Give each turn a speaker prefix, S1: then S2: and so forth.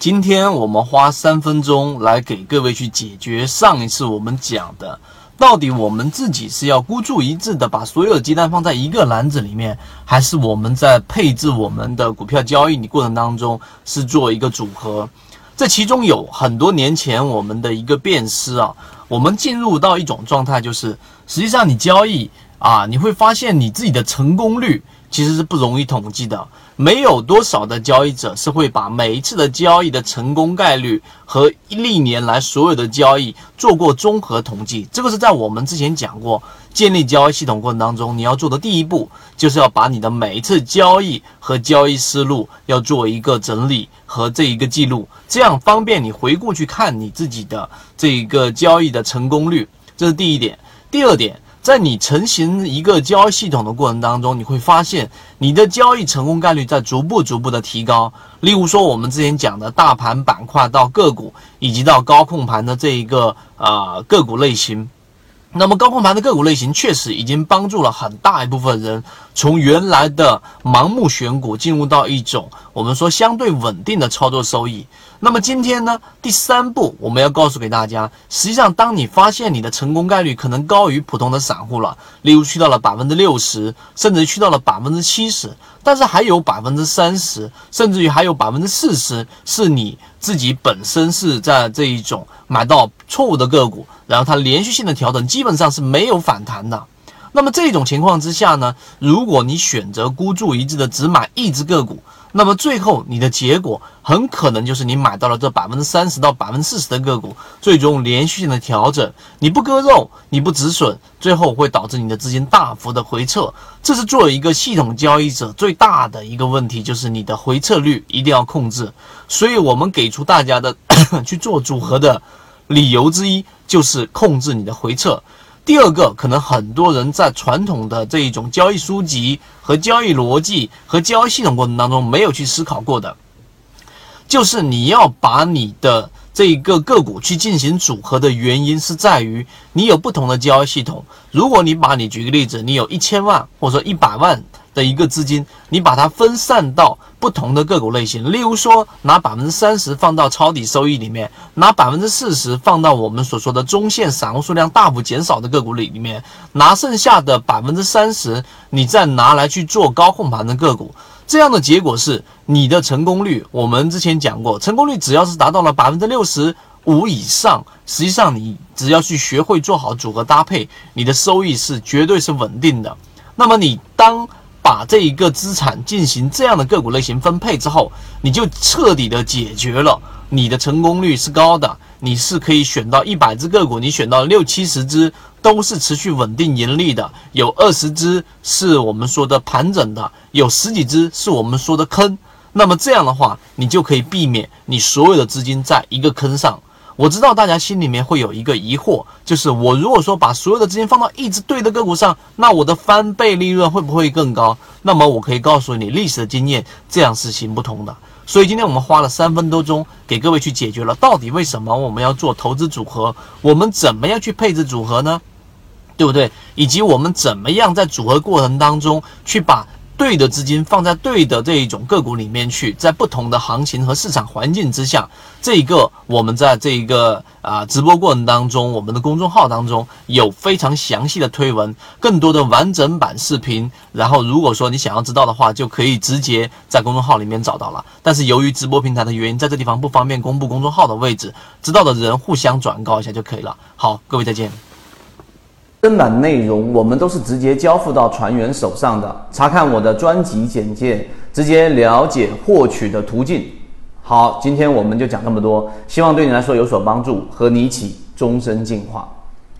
S1: 今天我们花三分钟来给各位去解决上一次我们讲的，到底我们自己是要孤注一掷的把所有的鸡蛋放在一个篮子里面，还是我们在配置我们的股票交易你过程当中是做一个组合？这其中有很多年前我们的一个辨识啊，我们进入到一种状态，就是实际上你交易啊，你会发现你自己的成功率。其实是不容易统计的，没有多少的交易者是会把每一次的交易的成功概率和历年来所有的交易做过综合统计。这个是在我们之前讲过，建立交易系统过程当中，你要做的第一步就是要把你的每一次交易和交易思路要做一个整理和这一个记录，这样方便你回顾去看你自己的这一个交易的成功率。这是第一点。第二点。在你成型一个交易系统的过程当中，你会发现你的交易成功概率在逐步逐步的提高。例如说，我们之前讲的大盘板块到个股，以及到高控盘的这一个呃个股类型。那么高控盘的个股类型确实已经帮助了很大一部分人，从原来的盲目选股进入到一种我们说相对稳定的操作收益。那么今天呢，第三步我们要告诉给大家，实际上当你发现你的成功概率可能高于普通的散户了，例如去到了百分之六十，甚至去到了百分之七十，但是还有百分之三十，甚至于还有百分之四十是你自己本身是在这一种买到错误的个股。然后它连续性的调整基本上是没有反弹的。那么这种情况之下呢，如果你选择孤注一掷的只买一只个股，那么最后你的结果很可能就是你买到了这百分之三十到百分之四十的个股，最终连续性的调整，你不割肉，你不止损，最后会导致你的资金大幅的回撤。这是作为一个系统交易者最大的一个问题，就是你的回撤率一定要控制。所以我们给出大家的 去做组合的。理由之一就是控制你的回撤。第二个，可能很多人在传统的这一种交易书籍和交易逻辑和交易系统过程当中没有去思考过的，就是你要把你的这一个个股去进行组合的原因是在于你有不同的交易系统。如果你把你举个例子，你有一千万或者说一百万。的一个资金，你把它分散到不同的个股类型，例如说拿百分之三十放到抄底收益里面，拿百分之四十放到我们所说的中线散户数量大幅减少的个股里里面，拿剩下的百分之三十，你再拿来去做高控盘的个股，这样的结果是你的成功率，我们之前讲过，成功率只要是达到了百分之六十五以上，实际上你只要去学会做好组合搭配，你的收益是绝对是稳定的。那么你当把这一个资产进行这样的个股类型分配之后，你就彻底的解决了你的成功率是高的，你是可以选到一百只个股，你选到六七十只都是持续稳定盈利的，有二十只是我们说的盘整的，有十几只是我们说的坑。那么这样的话，你就可以避免你所有的资金在一个坑上。我知道大家心里面会有一个疑惑，就是我如果说把所有的资金放到一只对的个股上，那我的翻倍利润会不会更高？那么我可以告诉你，历史的经验这样是行不通的。所以今天我们花了三分多钟给各位去解决了，到底为什么我们要做投资组合？我们怎么样去配置组合呢？对不对？以及我们怎么样在组合过程当中去把。对的资金放在对的这一种个股里面去，在不同的行情和市场环境之下，这一个我们在这一个啊直播过程当中，我们的公众号当中有非常详细的推文，更多的完整版视频。然后如果说你想要知道的话，就可以直接在公众号里面找到了。但是由于直播平台的原因，在这地方不方便公布公众号的位置，知道的人互相转告一下就可以了。好，各位再见。
S2: 正版内容我们都是直接交付到船员手上的，查看我的专辑简介，直接了解获取的途径。好，今天我们就讲这么多，希望对你来说有所帮助，和你一起终身进化。